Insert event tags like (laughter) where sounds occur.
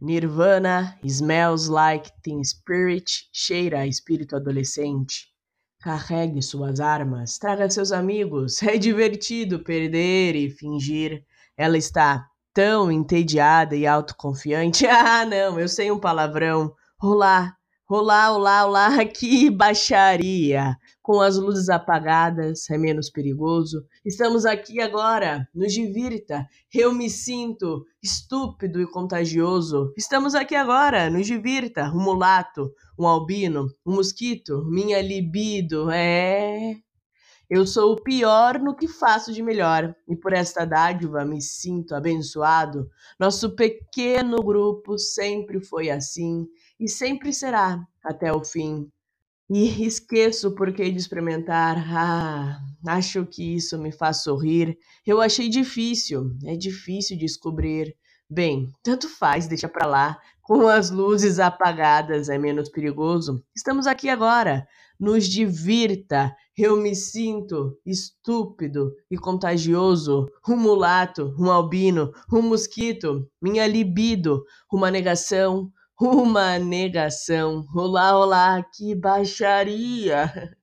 Nirvana, Smells Like Teen Spirit, cheira a espírito adolescente. Carregue suas armas, traga seus amigos, (laughs) é divertido perder e fingir. Ela está tão entediada e autoconfiante. (laughs) Ah, não, eu sei um palavrão. Olá, olá, olá, olá, (laughs) que baixaria! Com as luzes apagadas é menos perigoso. Estamos aqui agora, nos divirta. Eu me sinto estúpido e contagioso. Estamos aqui agora, nos divirta. Um mulato, um albino, um mosquito, minha libido. É. Eu sou o pior no que faço de melhor, e por esta dádiva me sinto abençoado. Nosso pequeno grupo sempre foi assim e sempre será até o fim. E esqueço o porquê de experimentar. Ah, acho que isso me faz sorrir. Eu achei difícil, é difícil descobrir. Bem, tanto faz, deixa pra lá. Com as luzes apagadas é menos perigoso. Estamos aqui agora. Nos divirta. Eu me sinto estúpido e contagioso. Um mulato, um albino, um mosquito, minha libido, uma negação, uma negação. Olá, olá, que baixaria! (laughs)